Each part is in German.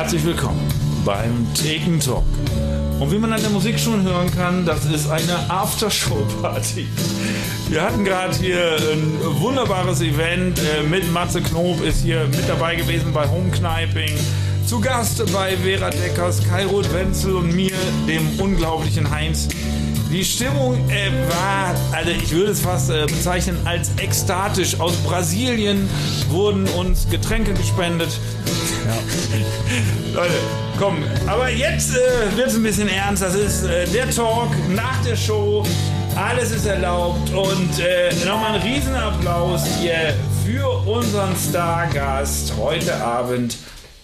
Herzlich willkommen beim Theken Talk. Und wie man an der Musik schon hören kann, das ist eine Aftershow-Party. Wir hatten gerade hier ein wunderbares Event äh, mit Matze Knob, ist hier mit dabei gewesen bei Homekniping. Zu Gast bei Vera Deckers, Kai Roth Wenzel und mir, dem unglaublichen Heinz. Die Stimmung äh, war, also ich würde es fast äh, bezeichnen als ekstatisch. Aus Brasilien wurden uns Getränke gespendet. Leute, komm, aber jetzt äh, wird es ein bisschen ernst. Das ist äh, der Talk nach der Show. Alles ist erlaubt und äh, nochmal ein Riesenapplaus hier für unseren Stargast heute Abend.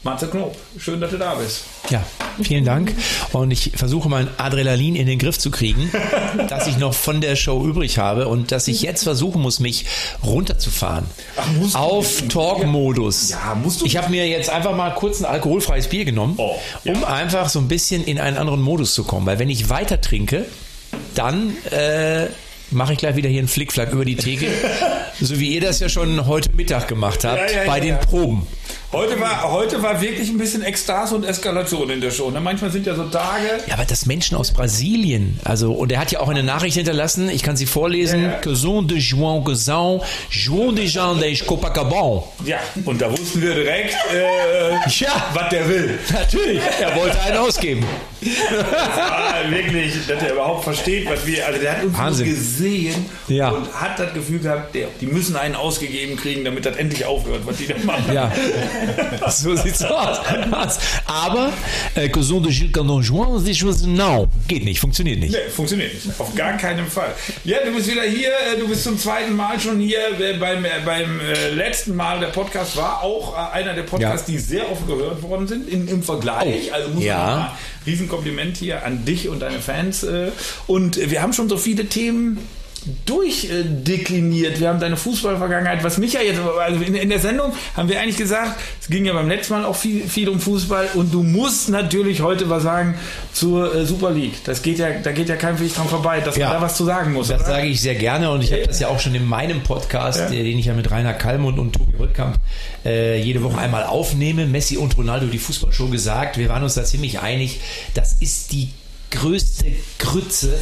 Matze Knob, schön, dass du da bist. Ja, vielen Dank. Und ich versuche mein Adrenalin in den Griff zu kriegen, dass ich noch von der Show übrig habe und dass ich jetzt versuchen muss, mich runterzufahren. Ach, auf Talk-Modus. Ja, musst du. Ich habe mir jetzt einfach mal kurz ein alkoholfreies Bier genommen, oh, ja. um einfach so ein bisschen in einen anderen Modus zu kommen. Weil wenn ich weiter trinke, dann äh, mache ich gleich wieder hier einen Flickflack über die Theke, so wie ihr das ja schon heute Mittag gemacht habt ja, ja, bei den Proben. Heute war, heute war wirklich ein bisschen Ekstase und Eskalation in der Show. Ne? Manchmal sind ja so Tage. Ja, aber das Menschen aus Brasilien, also, und er hat ja auch eine Nachricht hinterlassen, ich kann sie vorlesen. Ja, ja. Sont de João Gazão, João de Jean de Copacabana. Ja, und da wussten wir direkt, äh, ja. was der will. Natürlich, er wollte einen ausgeben. Das wirklich, dass er überhaupt versteht, was wir, also der hat uns Wahnsinn. gesehen ja. und hat das Gefühl gehabt, der, die müssen einen ausgegeben kriegen, damit das endlich aufhört, was die da machen. Ja. so sieht's aus. Aber äh, Cousin de Gilles Canonjoin, no, geht nicht, funktioniert nicht. Nee, funktioniert nicht. Auf gar keinen Fall. Ja, du bist wieder hier, äh, du bist zum zweiten Mal schon hier. Äh, beim, äh, beim letzten Mal, der Podcast war auch einer der Podcasts, ja. die sehr oft gehört worden sind in, im Vergleich. Oh. Also muss ja. man mal Riesenkompliment hier an dich und deine Fans. Und wir haben schon so viele Themen durchdekliniert. Wir haben deine Fußballvergangenheit, was mich ja jetzt, also in, in, der Sendung haben wir eigentlich gesagt, es ging ja beim letzten Mal auch viel, viel um Fußball und du musst natürlich heute was sagen zur äh, Super League. Das geht ja, da geht ja kein Weg dran vorbei, dass ja, man da was zu sagen muss. Das oder? sage ich sehr gerne und ich habe das ja auch schon in meinem Podcast, ja. den ich ja mit Rainer Kallmund und Tobi Rückkamp äh, jede Woche einmal aufnehme, Messi und Ronaldo, die Fußballshow gesagt. Wir waren uns da ziemlich einig, das ist die größte Grütze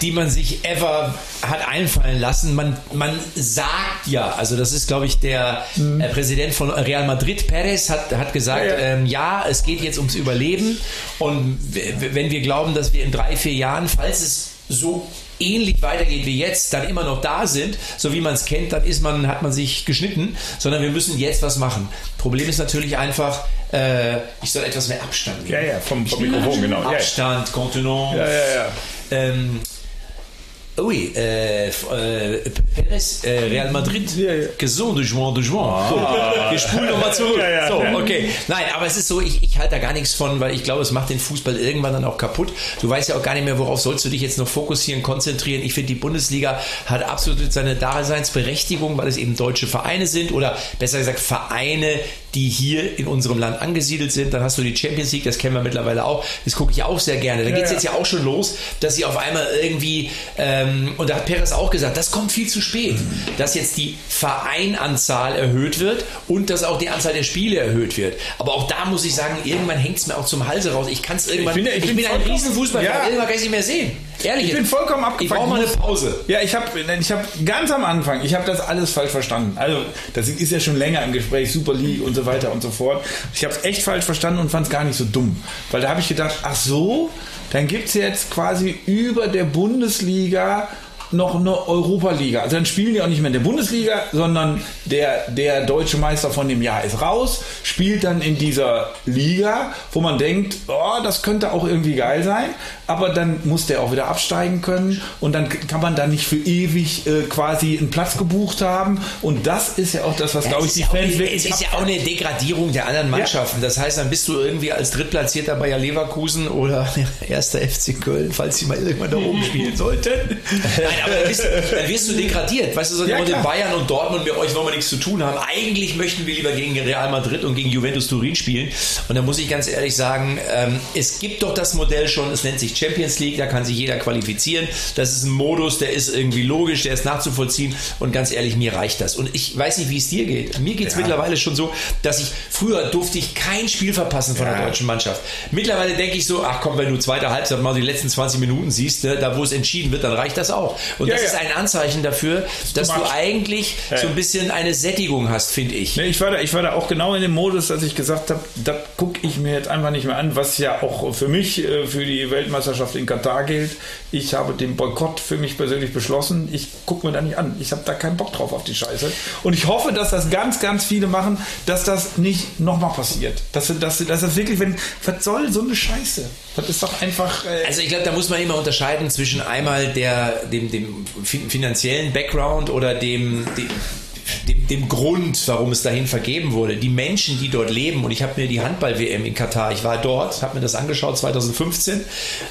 die man sich ever hat einfallen lassen. Man, man sagt ja, also das ist, glaube ich, der mhm. äh, Präsident von Real Madrid, Perez, hat, hat gesagt, ja, ja. Ähm, ja, es geht jetzt ums Überleben. Und wenn wir glauben, dass wir in drei, vier Jahren, falls es so ähnlich weitergeht wie jetzt, dann immer noch da sind, so wie man es kennt, dann ist man, hat man sich geschnitten, sondern wir müssen jetzt was machen. Problem ist natürlich einfach, äh, ich soll etwas mehr Abstand nehmen. Ja, ja, vom, vom Mikrofon, genau. Abstand, ja. Kontenance. Ja, ja, ja. Ähm, Oui, äh, äh, Perez, äh, Real Madrid, ja, ja. gesund, de Juan, de Juan. Ah. Wir spulen nochmal zurück. Ja. So, okay. Nein, aber es ist so, ich, ich halte da gar nichts von, weil ich glaube, es macht den Fußball irgendwann dann auch kaputt. Du weißt ja auch gar nicht mehr, worauf sollst du dich jetzt noch fokussieren, konzentrieren. Ich finde, die Bundesliga hat absolut seine Daseinsberechtigung, weil es eben deutsche Vereine sind oder besser gesagt Vereine, die hier in unserem Land angesiedelt sind. Dann hast du die Champions League, das kennen wir mittlerweile auch. Das gucke ich auch sehr gerne. Da geht es jetzt ja auch schon los, dass sie auf einmal irgendwie ähm, und da hat Perez auch gesagt, das kommt viel zu spät, dass jetzt die Vereinanzahl erhöht wird und dass auch die Anzahl der Spiele erhöht wird. Aber auch da muss ich sagen, irgendwann hängt es mir auch zum Halse raus. Ich kann es irgendwann, ich, bin, ich, ich bin ein Riesenfußball, ja. irgendwann kann ich nicht mehr sehen. Ehrlich. Ich bin vollkommen abgefuckt. Ich brauche mal eine Pause. Ja, ich habe ich hab ganz am Anfang, ich habe das alles falsch verstanden. Also, das ist ja schon länger im Gespräch, Super League und so weiter und so fort. Ich habe es echt falsch verstanden und fand es gar nicht so dumm. Weil da habe ich gedacht, ach so, dann gibt es jetzt quasi über der Bundesliga noch eine Europa-Liga. Also dann spielen die auch nicht mehr in der Bundesliga, sondern der, der deutsche Meister von dem Jahr ist raus, spielt dann in dieser Liga, wo man denkt, oh, das könnte auch irgendwie geil sein, aber dann muss der auch wieder absteigen können und dann kann man da nicht für ewig äh, quasi einen Platz gebucht haben und das ist ja auch das, was, ja, glaube ich, die Fans wirklich Es ist ja auch eine Degradierung der anderen Mannschaften. Ja. Das heißt, dann bist du irgendwie als Drittplatzierter Bayer Leverkusen oder erster FC Köln, falls sie mal irgendwann da oben spielen sollten. aber dann wirst, dann wirst du degradiert. Weißt du, so ja, in Bayern und Dortmund, mit euch wollen wir nichts zu tun haben. Eigentlich möchten wir lieber gegen Real Madrid und gegen Juventus Turin spielen. Und da muss ich ganz ehrlich sagen, ähm, es gibt doch das Modell schon, es nennt sich Champions League, da kann sich jeder qualifizieren. Das ist ein Modus, der ist irgendwie logisch, der ist nachzuvollziehen. Und ganz ehrlich, mir reicht das. Und ich weiß nicht, wie es dir geht. Mir geht es ja. mittlerweile schon so, dass ich, früher durfte ich kein Spiel verpassen von ja. der deutschen Mannschaft. Mittlerweile denke ich so, ach komm, wenn du zweite Halbzeit mal die letzten 20 Minuten siehst, ne, da wo es entschieden wird, dann reicht das auch. Und ja, das ist ein Anzeichen dafür, dass du, du eigentlich so ein bisschen eine Sättigung hast, finde ich. Ich, war da, ich war da auch genau in dem Modus, dass ich gesagt habe, das gucke ich mir jetzt einfach nicht mehr an, was ja auch für mich, äh, für die Weltmeisterschaft in Katar gilt. Ich habe den Boykott für mich persönlich beschlossen. Ich gucke mir da nicht an. Ich habe da keinen Bock drauf auf die Scheiße. Und ich hoffe, dass das ganz, ganz viele machen, dass das nicht nochmal passiert. Dass, dass, dass das wirklich, wenn, was soll so eine Scheiße? Das ist doch einfach. Äh also ich glaube, da muss man immer unterscheiden zwischen einmal der, dem, dem finanziellen Background oder dem, dem dem, dem, Grund, warum es dahin vergeben wurde. Die Menschen, die dort leben, und ich habe mir die Handball-WM in Katar, ich war dort, habe mir das angeschaut 2015,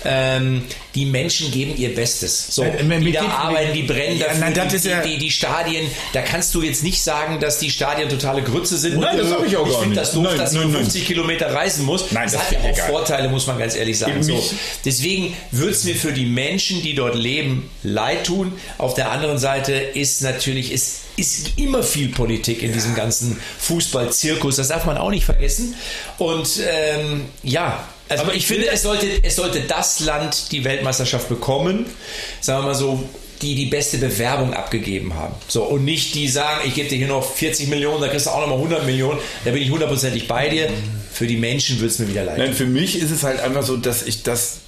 ähm, die Menschen geben ihr Bestes. So, äh, die da arbeiten, die brennen dafür, nein, die, ja die, die, Stadien, da kannst du jetzt nicht sagen, dass die Stadien totale Grütze sind. Nein, das habe ich auch ich gar nicht. das doof, nein, dass nein, du 50 Kilometer reisen musst. Nein, das, das hat ja auch egal. Vorteile, muss man ganz ehrlich sagen. So, deswegen würde es mir für die Menschen, die dort leben, leid tun. Auf der anderen Seite ist natürlich, ist ist immer viel Politik in diesem ganzen Fußball-Zirkus. Das darf man auch nicht vergessen. Und ähm, ja, also Aber ich, finde, es sollte, es sollte das Land die Weltmeisterschaft bekommen, sagen wir mal so, die die beste Bewerbung abgegeben haben. So, und nicht die sagen, ich gebe dir hier noch 40 Millionen, da kriegst du auch noch mal 100 Millionen, da bin ich hundertprozentig bei dir. Für die Menschen wird es mir wieder leid. Nein, für mich ist es halt einfach so, dass ich das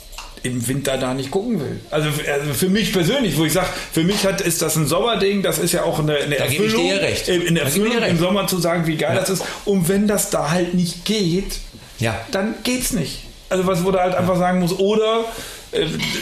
im Winter da nicht gucken will. Also, also für mich persönlich, wo ich sage, für mich hat, ist das ein Sommerding, das ist ja auch eine, eine da Erfüllung. Gebe ich dir recht. In Erfüllung im Sommer zu sagen, wie geil ja. das ist. Und wenn das da halt nicht geht, ja. dann geht's nicht. Also was wo du halt einfach sagen muss, oder äh,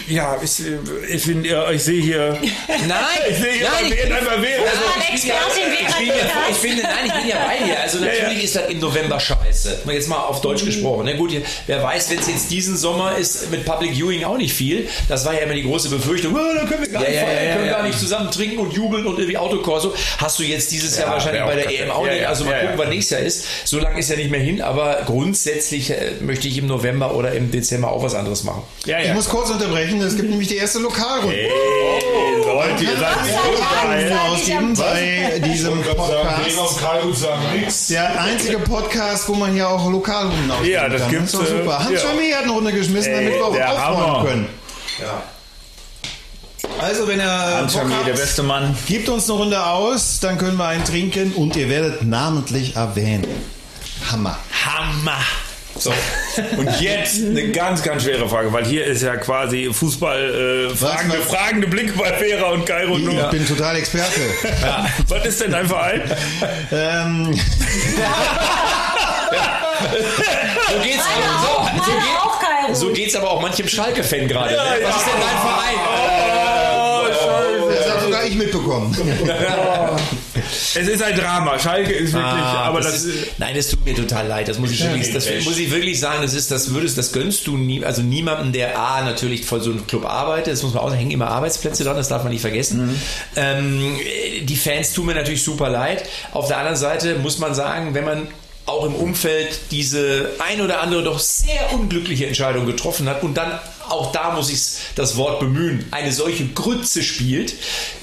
ja, ich, äh, ich, bin, ja, ich sehe hier. Nein, ich sehe hier nein, ich, einfach Vera. Also, ich, bin ja, ich, bin ja, ich, bin, nein, ich bin ja bei dir. Also natürlich ja, ja. ist das im November scheiße. Jetzt mal auf Deutsch gesprochen. Na gut, wer weiß, wenn es jetzt diesen Sommer ist mit Public Viewing auch nicht viel. Das war ja immer die große Befürchtung. Oh, da können wir gar, nicht, feiern, können gar nicht zusammen trinken und jubeln und irgendwie Autokorso. Hast du jetzt dieses Jahr wahrscheinlich bei der EM auch nicht. Also mal gucken, was nächstes Jahr ist. So lange ist ja nicht mehr hin, aber grundsätzlich äh, möchte ich im November oder im Dezember auch was anderes machen. Ja, ja. Ich muss kurz unterbrechen. Es gibt nämlich die erste Lokalrunde. Hey, oh, Leute, ihr seid so ausgeben bei diesem Podcast. Der einzige Podcast, wo man hier auch Lokalrunden ausgeben Ja, das gibt es. Das ist doch super. Hans ja. Hat eine Runde geschmissen, damit wir auch aufräumen können. Ja. Also, wenn er der beste Mann. Gibt uns eine Runde aus, dann können wir einen trinken und ihr werdet namentlich erwähnen. Hammer. Hammer. So. Und jetzt eine ganz, ganz schwere Frage, weil hier ist ja quasi Fußball äh, fragende, was, was? fragende Blick bei Vera und Kairo. Ich, ich bin total Experte. ja. Was ist denn dein Verein? ähm. so geht's aber, so, so, geht, so geht's aber auch manchem Schalke-Fan gerade. Ja, ne? Was ist denn dein Verein? Oh, oh, das habe sogar ich mitbekommen. Es ist ein Drama. Schalke ist wirklich, ah, aber das, das ist, Nein, es tut mir total leid. Das muss ich wirklich, das muss ich wirklich sagen. Das ist, das würdest, das gönnst du nie, also niemandem, der A, natürlich voll so einem Club arbeitet. Das muss man auch, hängen immer Arbeitsplätze dran, das darf man nicht vergessen. Mhm. Ähm, die Fans tun mir natürlich super leid. Auf der anderen Seite muss man sagen, wenn man auch im Umfeld diese ein oder andere doch sehr unglückliche Entscheidung getroffen hat und dann auch da muss ich das Wort bemühen, eine solche Grütze spielt,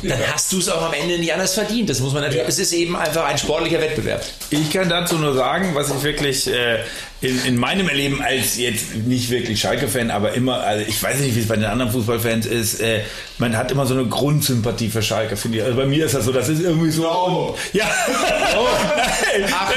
dann ja. hast du es auch am Ende nicht anders verdient. Das muss man natürlich. Ja. Es ist eben einfach ein sportlicher Wettbewerb. Ich kann dazu nur sagen, was ich wirklich äh, in, in meinem Erleben als jetzt nicht wirklich Schalke-Fan, aber immer, also ich weiß nicht, wie es bei den anderen Fußballfans ist, äh, man hat immer so eine Grundsympathie für Schalke, finde ich. Also bei mir ist das so, das ist irgendwie so. No. ja. Oh. nein. Ach,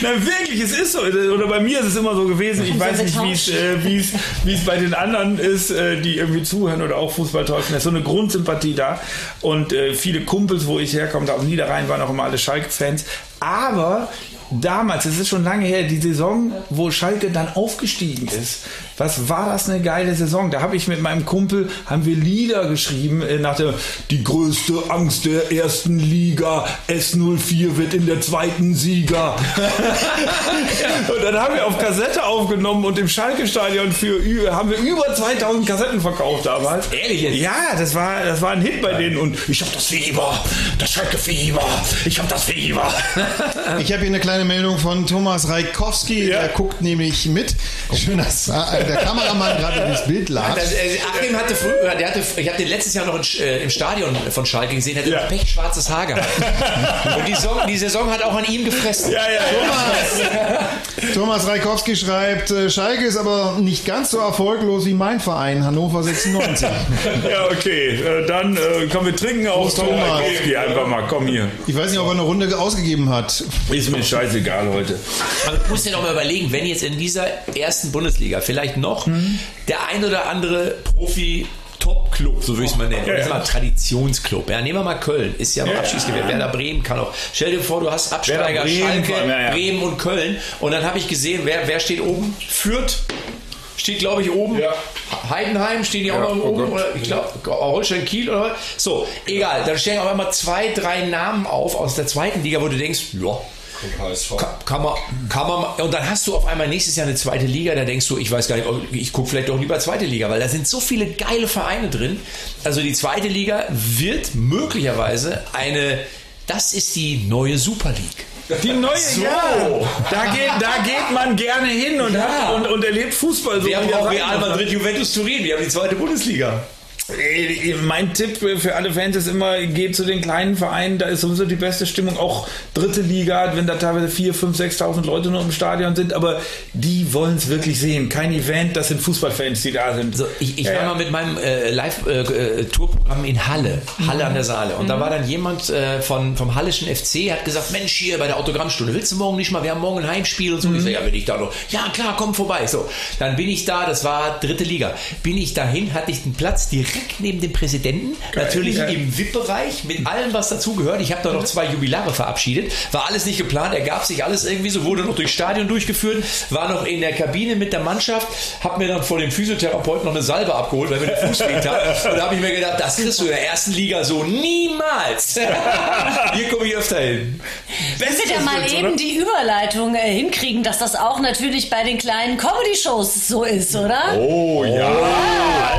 nein, wirklich, es ist so. Oder bei mir ist es immer so gewesen, ich weiß nicht, wie es, äh, wie es, wie es bei den anderen ist, äh, die irgendwie zuhören oder auch Fußball täuschen. Da ist so eine Grundsympathie da. Und äh, viele Kumpels, wo ich herkomme, da auf Niederrhein waren auch immer alle Schalke-Fans. Aber damals, es ist schon lange her, die Saison, wo Schalke dann aufgestiegen ist. Was war das eine geile Saison? Da habe ich mit meinem Kumpel, haben wir Lieder geschrieben äh, nach der, die größte Angst der ersten Liga, S04 wird in der zweiten Sieger. und dann haben wir auf Kassette aufgenommen und im Schalke-Stadion für, haben wir über 2000 Kassetten verkauft damals. Ehrlich jetzt? Ja, das war, das war ein Hit bei denen und ich hab das Fieber, das Schalke-Fieber, ich hab das Fieber. Ich habe hier eine kleine Meldung von Thomas Reikowski, Ja. der guckt nämlich mit. Schön, dass äh, der Kameramann gerade das Bild las. Das, äh, Achim hatte früher, der hatte, ich habe den letztes Jahr noch in, äh, im Stadion von Schalke gesehen, der hatte Ja. noch pechschwarzes Haar gehabt. Und die, Saison, die Saison hat auch an ihm gefressen. Ja, ja, ja. Thomas Reikowski schreibt, äh, Schalke ist aber nicht ganz so erfolglos wie mein Verein, Hannover 96. Ja, okay. Äh, Dann äh, kommen wir trinken auf Prost, Thomas. Geh einfach mal, komm hier. Ich weiß nicht, ob er eine Runde ausgegeben hat. Ist mir scheißegal heute. Aber du musst dir doch mal überlegen, wenn jetzt in dieser ersten Bundesliga vielleicht noch der ein oder andere Profi Top-Club, so würde ich es mal nennen. Ja, ja. mal Traditionsclub. Ja, nehmen wir mal Köln. Ist ja, Ja, ja. Werder Bremen kann auch. Stell dir vor, du hast Absteiger Bremen Schalke, ja. Bremen und Köln. Und dann habe ich gesehen, wer, wer steht oben? Fürth. Steht, glaube ich, oben. Ja. Heidenheim stehen die auch Ja, noch oh oben. Oder ich glaube, Holstein Kiel oder was. So, egal. Dann stehen auf einmal zwei, drei Namen auf aus der zweiten Liga, wo du denkst, ja, kann, kann man, kann man, und dann hast du auf einmal nächstes Jahr eine zweite Liga, da denkst du, ich weiß gar nicht, ob- ich gucke vielleicht doch lieber zweite Liga, weil da sind so viele geile Vereine drin. Also die zweite Liga wird möglicherweise eine, das ist die neue Super League. Die neue, ja. Da geht, da geht man gerne hin und, Ja. hat, und, und erlebt Fußball. So Wir haben auch Real. Madrid, Juventus Turin, wir haben die zweite Bundesliga. Äh, Mein Tipp für alle Fans ist immer, geht zu den kleinen Vereinen, da ist sowieso die beste Stimmung, auch dritte Liga, wenn da teilweise 4, 5, 6.000 Leute nur im Stadion sind, aber die wollen es wirklich sehen. Kein Event, das sind Fußballfans, die da sind. So, ich ich Ja, war ja. mal mit meinem äh, Live-Tourprogramm in Halle, Halle an der Saale. Und da war dann jemand äh, von, vom Hallischen FC, hat gesagt, Mensch, hier bei der Autogrammstunde, willst du morgen nicht mal, wir haben morgen ein Heimspiel und so. Ich so, ja, bin ich da noch. Ja, klar, komm vorbei. So, dann bin ich da, das war dritte Liga. Bin ich dahin, hatte ich einen Platz direkt neben dem Präsidenten, natürlich geil. im VIP-Bereich, mit allem, was dazugehört. Ich habe da noch zwei Jubilare verabschiedet. War alles nicht geplant, ergab sich alles irgendwie so, wurde noch durchs Stadion durchgeführt, war noch in der Kabine mit der Mannschaft, hab mir dann vor dem Physiotherapeuten noch eine Salbe abgeholt, weil mir der Fuß weh tat. Und da habe ich mir gedacht, das kriegst du in der ersten Liga so niemals. Hier komme ich öfter hin. Wenn wir da mal eben oder? die Überleitung äh, hinkriegen, dass das auch natürlich bei den kleinen Comedy-Shows so ist, oder? Oh ja,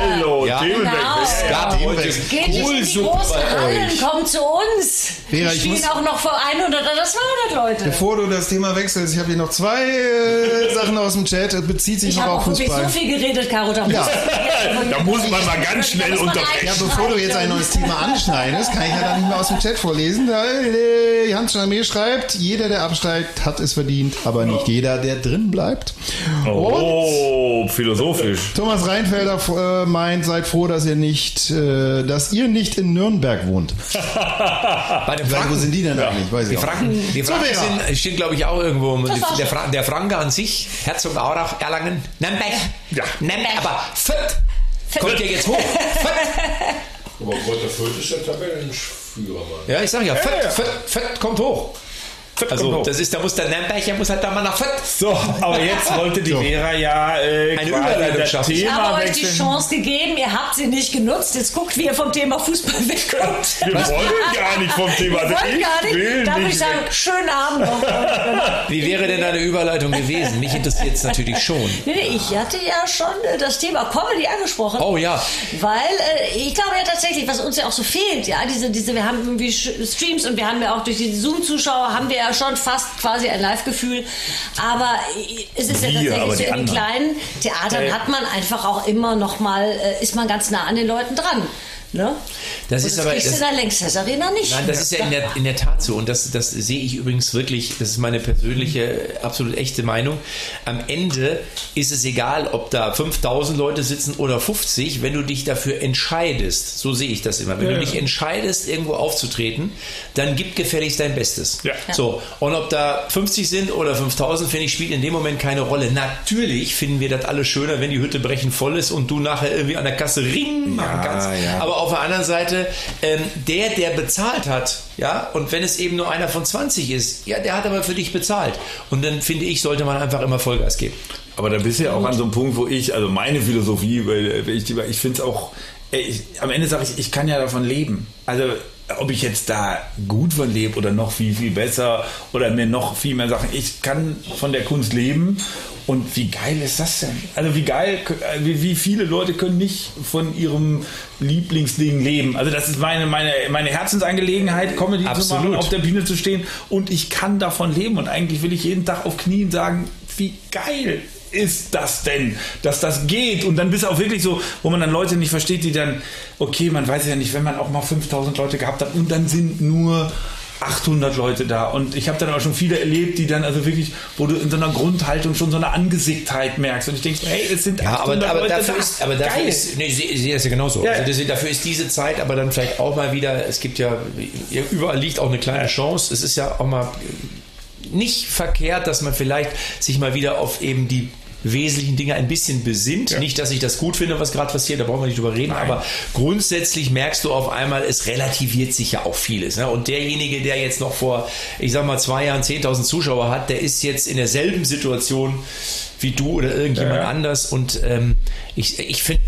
hallo, Ja. Genau. Es gab heute Geht nicht in die großen Hallen, kommt zu uns. Vera, Wir ich spielen auch noch vor 100 oder 200 Leute. Bevor du das Thema wechselst, ich habe hier noch zwei äh, Sachen aus dem Chat. Es bezieht sich Ich noch habe auf auch wirklich Fußball. so viel geredet, Caro. Da, Ja. Da muss man mal ganz schnell unterbrechen. Ja, bevor du jetzt ein neues Thema anschneidest, kann ich ja dann nicht mehr aus dem Chat vorlesen. Da, äh, Hans schreibt, jeder, der absteigt, hat es verdient, aber nicht jeder, der drin bleibt. Und Oh, philosophisch. Thomas Reinfelder äh, meint, seid froh, dass ihr nicht, äh, dass ihr nicht in Nürnberg wohnt. Bei den Weil, wo Franken, sind die denn eigentlich? Weiß die. Franken, die Franken Vera. sind, stehen, glaube ich, auch irgendwo. Der. Fra der Franke an sich, Herzog Aurach, Erlangen, Nürnberg. Ja. Nürnberg, aber Fürth kommt ja jetzt hoch. Fürth. Aber Kräuter Fürth ist der Tabellenführer, Mann. Ja, ich sag ja, Fürth, ja. Fürth, Fürth kommt hoch. Also, kommt hoch. das ist, da muss der Nürnberger muss halt da mal nach Fürth. So, aber jetzt wollte die So. Vera ja äh, Eine Überleitung das schaffen. Ich habe euch die. Chance gegeben, ihr habt sie nicht genutzt. Jetzt guckt, wie ihr vom Thema Fußball wegkommt. Wir wollen gar nicht vom Thema. Wir Also wollen gar will nicht. Darf nicht ich sagen, schönen Abend noch. Wie wäre denn eine Überleitung gewesen? Mich interessiert es natürlich schon. Nee, nee, ich hatte ja schon äh, das Thema Comedy angesprochen. Oh ja. Weil äh, ich glaube ja tatsächlich, was uns ja auch so fehlt, ja, diese, diese, wir haben irgendwie Streams und wir haben ja auch durch die Zoom-Zuschauer haben wir ja schon fast quasi ein Live-Gefühl. Aber es ist ja Wir, tatsächlich aber so, in den anderen. kleinen Theatern Äh. hat man einfach auch immer noch mal, äh, ist man ganz nah an den Leuten dran. Ne? Das Und ist das aber. kriegst du Das, in der Längstes Arena nicht. Nein, das ist ja in der, in der Tat so und das, das sehe ich übrigens wirklich, das ist meine persönliche, absolut echte Meinung. Am Ende ist es egal, ob da 5000 Leute sitzen oder 50, wenn du dich dafür entscheidest, so sehe ich das immer, wenn Ja, du ja. dich entscheidest, irgendwo aufzutreten, dann gib gefälligst dein Bestes. Ja. So, und ob da 50 sind oder 5000, finde ich, spielt in dem Moment keine Rolle. Natürlich finden wir das alle schöner, wenn die Hütte brechen voll ist und du nachher irgendwie an der Kasse Ring machen kannst. ja. Aber auf der anderen Seite, ähm, der, der bezahlt hat, ja, und wenn es eben nur einer von 20 ist, ja, der hat aber für dich bezahlt. Und dann finde ich, sollte man einfach immer Vollgas geben. Aber da bist du ja auch an so einem Punkt, wo ich, also meine Philosophie, weil ich, ich finde es auch, ich, am Ende sage ich, ich kann ja davon leben. Also ob ich jetzt da gut von lebe oder noch viel, viel besser oder mir noch viel mehr Sachen. Ich kann von der Kunst leben. Und wie geil ist das denn? Also wie geil, wie, wie viele Leute können nicht von ihrem Lieblingsding leben? Also das ist meine, meine, meine Herzensangelegenheit, Comedy Absolut. zu machen, auf der Bühne zu stehen und ich kann davon leben. Und eigentlich will ich jeden Tag auf Knien sagen, wie geil ist das denn, dass das geht? Und dann bist du auch wirklich so, wo man dann Leute nicht versteht, die dann, okay, man weiß ja nicht, wenn man auch mal 5000 Leute gehabt hat und dann sind nur 800 Leute da. Und ich habe dann auch schon viele erlebt, die dann also wirklich, wo du in so einer Grundhaltung schon so eine Angesicktheit merkst. Und ich denke, hey, es sind ja, 800 aber, aber Leute dafür da. ist, aber dafür Geil. ist, nee, ich sehe das ja genauso. Ja. Also das, dafür ist diese Zeit aber dann vielleicht auch mal wieder, es gibt ja, überall liegt auch eine kleine Chance. Es ist ja auch mal nicht verkehrt, dass man vielleicht sich mal wieder auf eben die wesentlichen Dinge ein bisschen besinnt. Ja. Nicht, dass ich das gut finde, was gerade passiert, da brauchen wir nicht drüber reden, Nein. aber grundsätzlich merkst du auf einmal, es relativiert sich ja auch vieles. Ne? Und derjenige, der jetzt noch vor, ich sag mal, zwei Jahren 10.000 Zuschauer hat, der ist jetzt in derselben Situation wie du oder irgendjemand Ja. anders. Und ähm, ich, ich finde,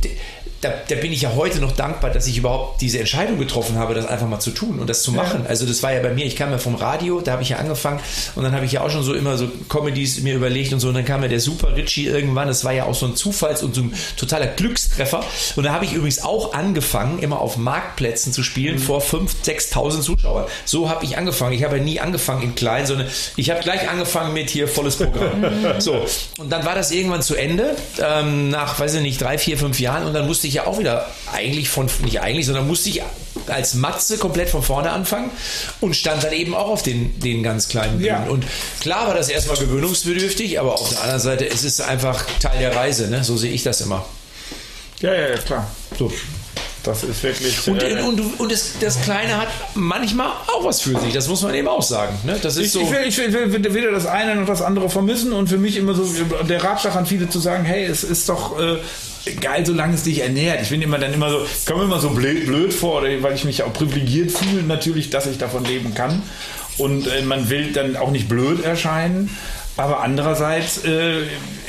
da, da bin ich ja heute noch dankbar, dass ich überhaupt diese Entscheidung getroffen habe, das einfach mal zu tun und das zu machen. Also das war ja bei mir, ich kam ja vom Radio, da habe ich ja angefangen und dann habe ich ja auch schon so immer so Comedies mir überlegt und so und dann kam ja der Super Richie irgendwann, das war ja auch so ein Zufalls- und so ein totaler Glückstreffer und da habe ich übrigens auch angefangen, immer auf Marktplätzen zu spielen vor 5.000, 6.000 Zuschauern. So habe ich angefangen. Ich habe ja nie angefangen in klein, sondern ich habe gleich angefangen mit hier volles Programm. so, und dann war das irgendwann zu Ende, ähm, nach, weiß ich nicht, drei, vier, fünf Jahren und dann musste ich ja auch wieder eigentlich von, nicht eigentlich, sondern musste ich als Matze komplett von vorne anfangen und stand dann eben auch auf den, den ganz kleinen Bühnen. Ja. Und klar war das erstmal gewöhnungsbedürftig, aber auf der anderen Seite ist es einfach Teil der Reise, ne? so sehe ich das immer. Ja, ja, ja, klar. So. Das ist wirklich. Und, äh, und, und das, das Kleine hat manchmal auch was für sich, das muss man eben auch sagen. Ne? Das ist Ich, so. ich, will, ich will will weder das eine noch das andere vermissen und für mich immer so der Ratschlag an viele zu sagen, hey, es ist doch äh, geil, solange es dich ernährt. Ich bin immer dann immer so, ich komme immer so blöd, blöd vor, weil ich mich auch privilegiert fühle natürlich, dass ich davon leben kann. Und äh, man will dann auch nicht blöd erscheinen. Aber andererseits äh,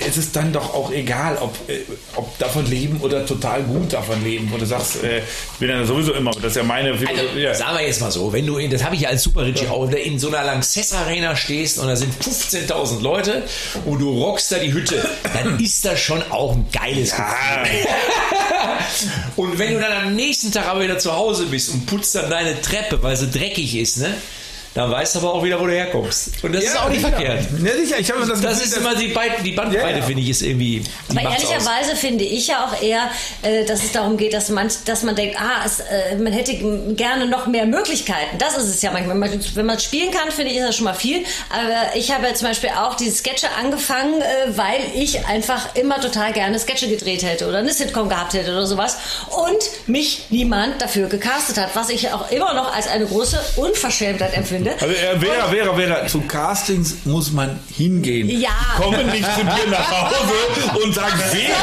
ist es dann doch auch egal, ob, äh, ob davon leben oder total gut davon leben. Wo du sagst, äh, ich bin dann sowieso immer, das ist ja meine Also, ja. sagen wir jetzt mal so, wenn du in, das habe ich ja als Super Richie auch, du in so einer Lanxess Arena stehst und da sind 15.000 Leute und du rockst da die Hütte, dann ist das schon auch ein geiles Gefühl. Und wenn du dann am nächsten Tag aber wieder zu Hause bist und putzt dann deine Treppe, weil sie dreckig ist, ne? Dann weißt du aber auch wieder, wo du herkommst. Und das ist auch nicht sicher. verkehrt. Ja, sicher. Ich habe das, Das Gefühl, ist dass- immer die, Beid- die Bandbreite, Ja, ja. finde ich, ist irgendwie. Die Aber macht's aus. ehrlicherweise finde ich ja auch eher, äh, dass es darum geht, dass man, dass man denkt, ah, es, äh, man hätte gerne noch mehr Möglichkeiten. Das ist es ja manchmal. Wenn man, wenn man spielen kann, finde ich, ist das schon mal viel. Aber ich habe ja zum Beispiel auch diese Sketche angefangen, äh, weil ich einfach immer total gerne Sketche gedreht hätte oder eine Sitcom gehabt hätte oder sowas. Und mich niemand dafür gecastet hat, was ich auch immer noch als eine große Unverschämtheit empfinde. Also äh, Vera, Vera, Vera, zu Castings muss man hingehen. Ja. Kommen nicht zu dir nach Hause und sagen, Vera,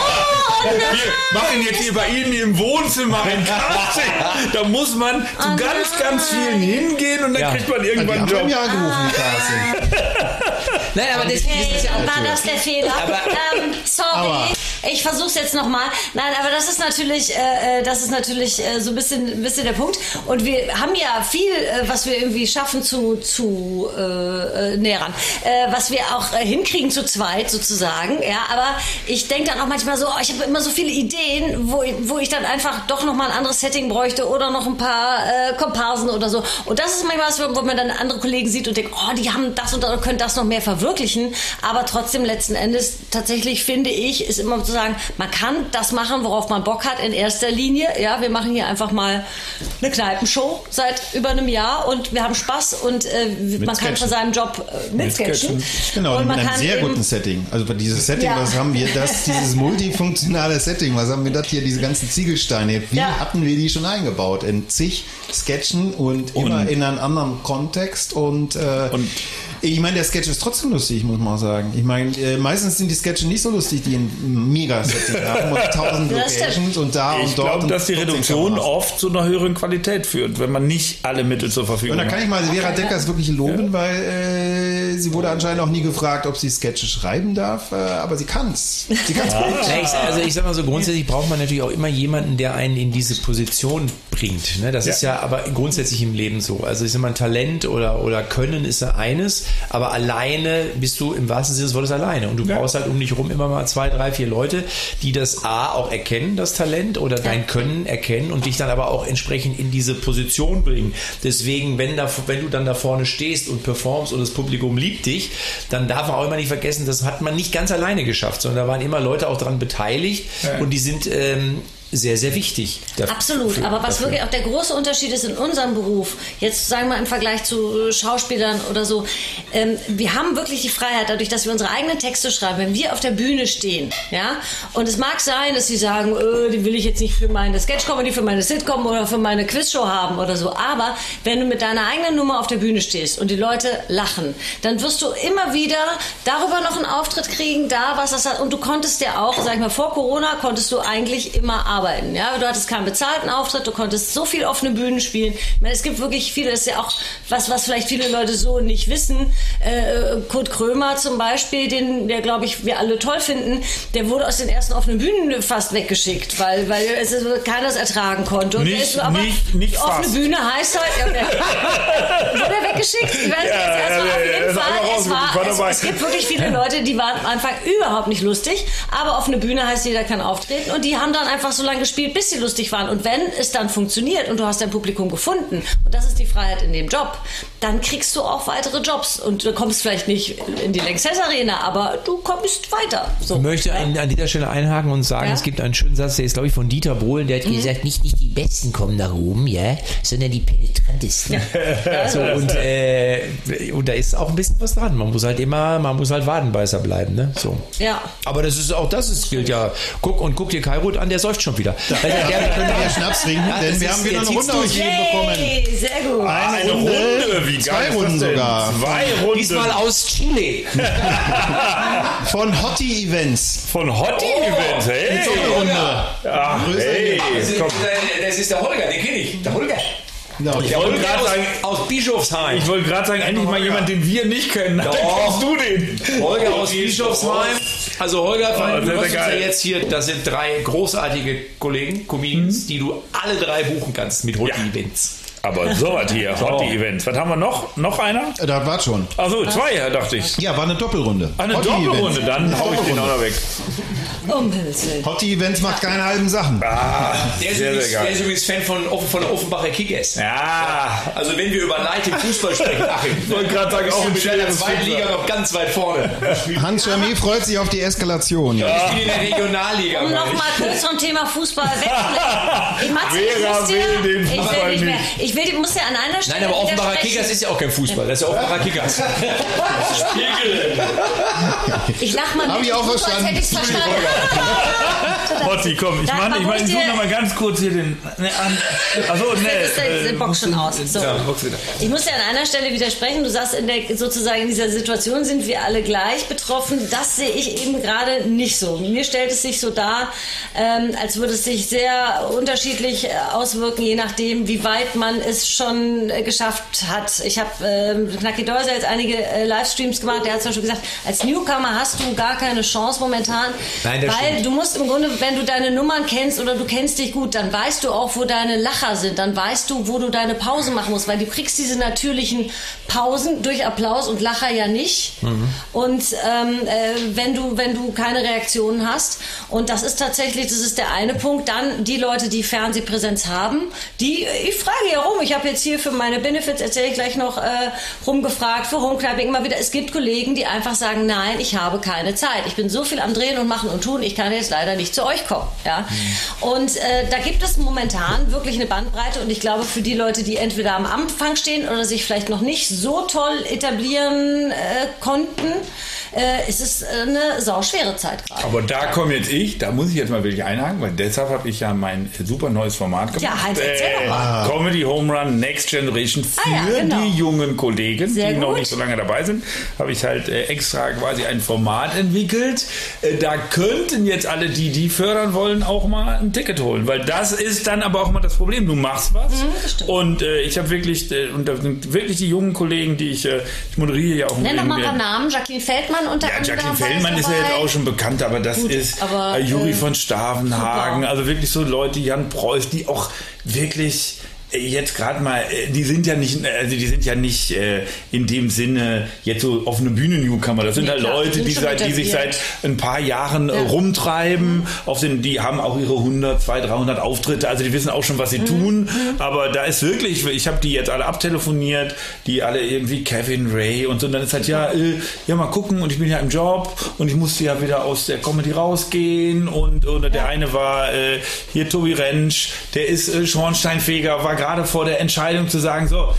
wir machen jetzt hier bei Ihnen im Wohnzimmer ein Casting. Da muss man zu Oh ganz, ganz vielen hingehen und dann Ja. kriegt man irgendwann einen haben Job. ja angerufen, die Casting. Nein, aber das, Okay, das ist ja dann auch war das der Fehler. Aber- ähm, sorry. Aber- ich versuch's jetzt nochmal. Nein, aber das ist natürlich, äh, äh, das ist natürlich äh, so ein bisschen, ein bisschen der Punkt. Und wir haben ja viel, äh, was wir irgendwie schaffen zu, zu äh, äh, nähern, äh, was wir auch hinkriegen zu zweit sozusagen. Ja, aber ich denke dann auch manchmal so, oh, ich habe immer so viele Ideen, wo, wo ich dann einfach doch nochmal ein anderes Setting bräuchte oder noch ein paar äh, Komparsen oder so. Und das ist manchmal was, wo man dann andere Kollegen sieht und denkt, oh, die haben das und können das noch mehr verwirklichen. Aber trotzdem letzten Endes tatsächlich finde ich, ist immer zu sagen, man kann das machen, worauf man Bock hat in erster Linie. Ja, wir machen hier einfach mal eine Kneipenshow seit über einem Jahr und wir haben Spaß und äh, man kann von seinem Job äh, mitsketchen. Genau, und in man einem kann sehr eben- guten Setting. Also dieses Setting, Ja. was haben wir, das, dieses multifunktionale Setting, was haben wir das hier, diese ganzen Ziegelsteine, wie Ja. hatten wir die schon eingebaut? In zig Sketchen und, immer in einem anderen Kontext und, äh, Und- Ich meine, der Sketch ist trotzdem lustig, muss man auch sagen. Ich meine, äh, meistens sind die Sketche nicht so lustig, die ein Mega-Setting haben und tausend Locations und da Ich und dort. glaube, und dass die 14 Reduktion oft zu einer höheren Qualität führt, wenn man nicht alle Mittel zur Verfügung Und da hat. kann ich mal Vera Deckers wirklich loben, weil äh, sie wurde anscheinend auch nie gefragt, ob sie Sketche schreiben darf, äh, aber sie kann's. Sie kann's gut. Ja, ich, also ich sag mal so, grundsätzlich braucht man natürlich auch immer jemanden, der einen in diese Position bringt. Ne? Das ist ja aber grundsätzlich im Leben so. Also ich sag mal, ein Talent oder, oder Können ist ja eines, aber alleine bist du im wahrsten Sinne des Wortes alleine. Und du brauchst halt um dich rum immer mal zwei, drei, vier Leute, die das A auch erkennen, das Talent oder dein Können erkennen und dich dann aber auch entsprechend in diese Position bringen. Deswegen, wenn, da, wenn du dann da vorne stehst und performst und das Publikum liebt dich, dann darf man auch immer nicht vergessen, das hat man nicht ganz alleine geschafft, sondern da waren immer Leute auch daran beteiligt und die sind ähm, sehr, sehr wichtig. dafür- Absolut, aber was dafür. wirklich auch der große Unterschied ist in unserem Beruf, jetzt sagen wir im Vergleich zu äh, Schauspielern oder so, ähm, wir haben wirklich die Freiheit, dadurch, dass wir unsere eigenen Texte schreiben, wenn wir auf der Bühne stehen, ja, und es mag sein, dass sie sagen, äh, die will ich jetzt nicht für meine Sketch-Comedy, für meine Sitcom oder für meine Quizshow haben oder so, aber wenn du mit deiner eigenen Nummer auf der Bühne stehst und die Leute lachen, dann wirst du immer wieder darüber noch einen Auftritt kriegen, da was das hat, und du konntest ja auch, sag ich mal, vor Corona konntest du eigentlich immer arbeiten, ja, du hattest keinen bezahlten Auftritt, du konntest so viel offene Bühnen spielen. Ich meine, es gibt wirklich viele, das ist ja auch was, was vielleicht viele Leute so nicht wissen. Äh, Kurt Krömer zum Beispiel, den, der glaube ich wir alle toll finden, der wurde aus den ersten offenen Bühnen fast weggeschickt, weil, weil es ist- keiner es ertragen konnte. Und Nicht- aber nicht- nicht offene fast. Bühne heißt halt, ja, wurde er weggeschickt? Ich weiß nicht, Ja, erstmal ja, auf jeden Fall. Es, war, es, es gibt wirklich viele Leute, die waren am Anfang überhaupt nicht lustig, aber offene Bühne heißt, jeder kann auftreten und die haben dann einfach so lange gespielt, bis sie lustig waren. Und wenn es dann funktioniert und du hast dein Publikum gefunden, und das ist die Freiheit in dem Job, dann kriegst du auch weitere Jobs und du kommst vielleicht nicht in die Lanxess Arena, aber du kommst weiter. So. Ich möchte an, an dieser Stelle einhaken und sagen, Ja? Mhm. es gibt einen schönen Satz, der ist, glaube ich, von Dieter Bohlen, der hat gesagt, nicht, nicht die Besten kommen nach oben, ja, sondern die penetrantesten. So, und, äh, und da ist auch ein bisschen was dran. Man muss halt immer, man muss halt Wadenbeißer bleiben, ne? So. Ja. Aber das ist auch das ist, gilt ja. Guck und guck dir Kai Roth an, der säuft schon wieder. Weil der Ja, gerne können wir Schnaps trinken, Ja, denn wir ist- haben wieder der eine Runde ausgegeben bekommen. Sehr gut. Eine Runde, wie Zwei ist das Runden sogar. Zwei Runden. Diesmal aus Chile. Von Hottie Events. Von Hottie Events, hey. Doppelrunde. Ach, hey, komm. Das ist der Holger, den kenne ich. Der Holger. Ja, Ich wollte gerade sagen, aus Bischofsheim. ich wollte gerade sagen, endlich mal jemand, den wir nicht kennen. Dann Doch. kennst du den. Holger aus Bischofsheim. Also Holger, Oh, du sehr, hast uns sehr ja jetzt hier, das sind drei großartige Kollegen, Comedians, die du alle drei buchen kannst mit Hot Ja. Aber so was hier, Hottie Events. Was haben wir noch? Noch einer? Da war schon. Achso, zwei, ja, dachte ich. Ja, war eine Doppelrunde. Eine Hottie Doppelrunde, Events. dann hau ich den auch noch weg. Um. Hottie Events macht keine halben Sachen. Ah, Der ist, sehr, übrigens, sehr der geil. ist übrigens Fan von, Offen- von der Offenbacher Kickers. Ja, Also wenn wir über Leid im Fußball sprechen, Achim, ich wollte gerade sagen, auch ein mit schönes zweiten Liga noch ganz weit vorne. Hans Jamé freut sich auf die Eskalation. Ja. Ich bin in der Regionalliga. Um nochmal kurz vom Thema Fußball wegzulenken. Ich, ich Vera will den ich Fußball will nicht mehr. nicht. Ich will, muss dir an einer Stelle Nein, aber Offenbacher widersprechen. Kickers ist ja auch kein Fußball, das ist ja Offenbacher Kickers. Spiegel. Ich lach mal Hab mit ich auch so, als verstanden. hätte ich's verstanden. Hottie, komm, ich meine, ich, mein, muss ich suche der- noch mal ganz kurz hier den. Ne, an, achso, ne. ist der, der Box schon aus. So. Ja, Box wieder. Ich muss dir an einer Stelle widersprechen. Du sagst, in der, sozusagen in dieser Situation sind wir alle gleich betroffen. Das sehe ich eben gerade nicht so. Mir stellt es sich so dar, ähm, als würde es sich sehr unterschiedlich äh, auswirken, je nachdem, wie weit man es schon äh, geschafft hat. Ich habe ähm, Knacki Deuser jetzt einige äh, Livestreams gemacht. Der hat zum Beispiel gesagt, als Newcomer hast du gar keine Chance momentan, Nein, das weil stimmt. du musst im Grunde, wenn du deine Nummern kennst oder du kennst dich gut, dann weißt du auch, wo deine Lacher sind. Dann weißt du, wo du deine Pausen machen musst, weil du kriegst diese natürlichen Pausen durch Applaus und Lacher ja nicht. Und ähm, äh, wenn du wenn du keine Reaktionen hast und das ist tatsächlich, das ist der eine Punkt. Dann die Leute, die Fernsehpräsenz haben, die ich frage ja rum. Ich habe jetzt hier für meine Benefits erzähle ich gleich noch äh, rumgefragt für Homeclapping immer wieder. Es gibt Kollegen, die einfach sagen, nein, ich habe keine Zeit. Ich bin so viel am Drehen und Machen und Tun, ich kann jetzt leider nicht zu euch kommen. Ja? Mhm. Und äh, da gibt es momentan wirklich eine Bandbreite und ich glaube, für die Leute, die entweder am Anfang stehen oder sich vielleicht noch nicht so toll etablieren äh, konnten, äh, ist es eine sauschwere Zeit gerade. Aber da komme jetzt ich, da muss ich jetzt mal wirklich einhaken, weil deshalb habe ich ja mein super neues Format gemacht. Ja, Heinz, erzähl äh, mal. Comedy Home Run Next Generation für ah, ja, genau. die jungen Kollegen, Sehr die gut. noch nicht so lange dabei sind, habe ich halt äh, extra quasi ein Format entwickelt. Äh, da könnten jetzt alle, die die fördern wollen, auch mal ein Ticket holen, weil das ist dann aber auch mal das Problem. Du machst was mhm, und äh, ich habe wirklich, äh, und da sind wirklich die jungen Kollegen, die ich, ich moderiere ja auch. Nenn doch mal ein paar Namen. Jacqueline Feldmann unter ja, Jacqueline Feldmann ist ja jetzt auch schon bekannt, aber das Gut, ist aber, Juri von Stavenhagen, super. also wirklich so Leute, Jan Preuß, die auch wirklich jetzt gerade mal, äh, die sind ja nicht, also die sind ja nicht äh, in dem Sinne jetzt so auf eine Bühne Newcomer. Das sind nee, halt klar, Leute, die, seit, die sich seit ein paar Jahren ja. rumtreiben. Mhm. Auf den, die haben auch ihre 100, 200, 300 Auftritte. Also die wissen auch schon, was sie mhm. tun. Mhm. Aber da ist wirklich, ich habe die jetzt alle abtelefoniert, die alle irgendwie Kevin Ray und so. Und dann ist halt ja, äh, ja mal gucken. Und ich bin ja im Job und ich musste ja wieder aus der Comedy rausgehen. Und oder der eine war äh, hier Tobi Rentsch, der ist äh, Schornsteinfeger, war gerade vor der Entscheidung zu sagen, so,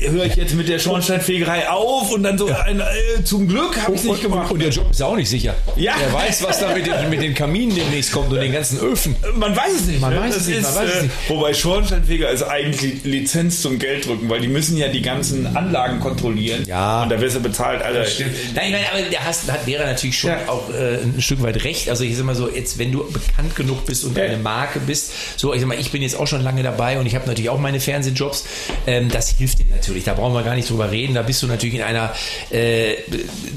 höre ich jetzt mit der Schornsteinfegerei auf und dann so, ja. ein, äh, zum Glück habe ich nicht gemacht. Und, der Job ist auch nicht sicher. Ja. Wer weiß, was da mit den, mit den Kaminen demnächst kommt und den ganzen Öfen. Man weiß es nicht. Man ne? weiß es nicht. Ist, man weiß es nicht. Äh, wobei Schornsteinfeger ist eigentlich Lizenz zum Gelddrücken, weil die müssen ja die ganzen Anlagen kontrollieren. Ja. Und da wirst du bezahlt, Alter. Nein, nein, aber der hast, hat Lehrer natürlich schon ja. auch äh, ein Stück weit recht. Also ich sag mal so, jetzt, wenn du bekannt genug bist und ja. eine Marke bist, so, ich sag mal, ich bin jetzt auch schon lange dabei und ich habe natürlich auch meine Fernsehjobs. Ähm, das hilft dir natürlich. Da brauchen wir gar nicht drüber reden. Da bist du natürlich in einer äh,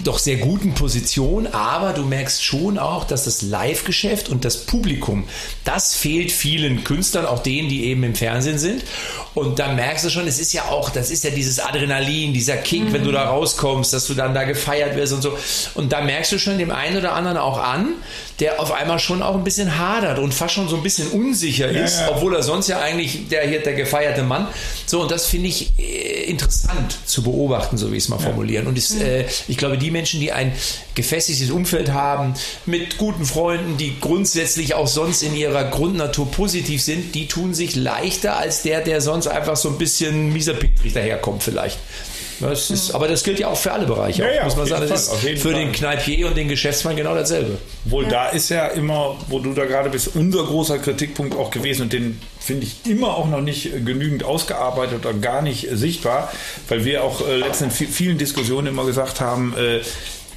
doch sehr guten Position. Aber du merkst schon auch, dass das Live-Geschäft und das Publikum, das fehlt vielen Künstlern, auch denen, die eben im Fernsehen sind. Und da merkst du schon, es ist ja auch, das ist ja dieses Adrenalin, dieser Kick, mhm. wenn du da rauskommst, dass du dann da gefeiert wirst und so. Und da merkst du schon dem einen oder anderen auch an, der auf einmal schon auch ein bisschen hadert und fast schon so ein bisschen unsicher ist, ja, ja. obwohl er sonst ja eigentlich der hier der gefeierte Mann. So, und das finde ich äh, interessant zu beobachten, so wie ich es mal ja. formulieren. Und ist, äh, ich glaube, die Menschen, die ein gefestigtes Umfeld haben, mit guten Freunden, die grundsätzlich auch sonst in ihrer Grundnatur positiv sind, die tun sich leichter als der, der sonst einfach so ein bisschen miserpetrig daherkommt vielleicht. Das ist, aber das gilt ja auch für alle Bereiche, ja, ja, muss man sagen. Das Fall, ist für Fall. den Kneipier und den Geschäftsmann genau dasselbe. Wohl, ja. da ist ja immer, wo du da gerade bist, unser großer Kritikpunkt auch gewesen und den finde ich immer auch noch nicht genügend ausgearbeitet oder gar nicht sichtbar, weil wir auch äh, letztens in vielen Diskussionen immer gesagt haben, äh,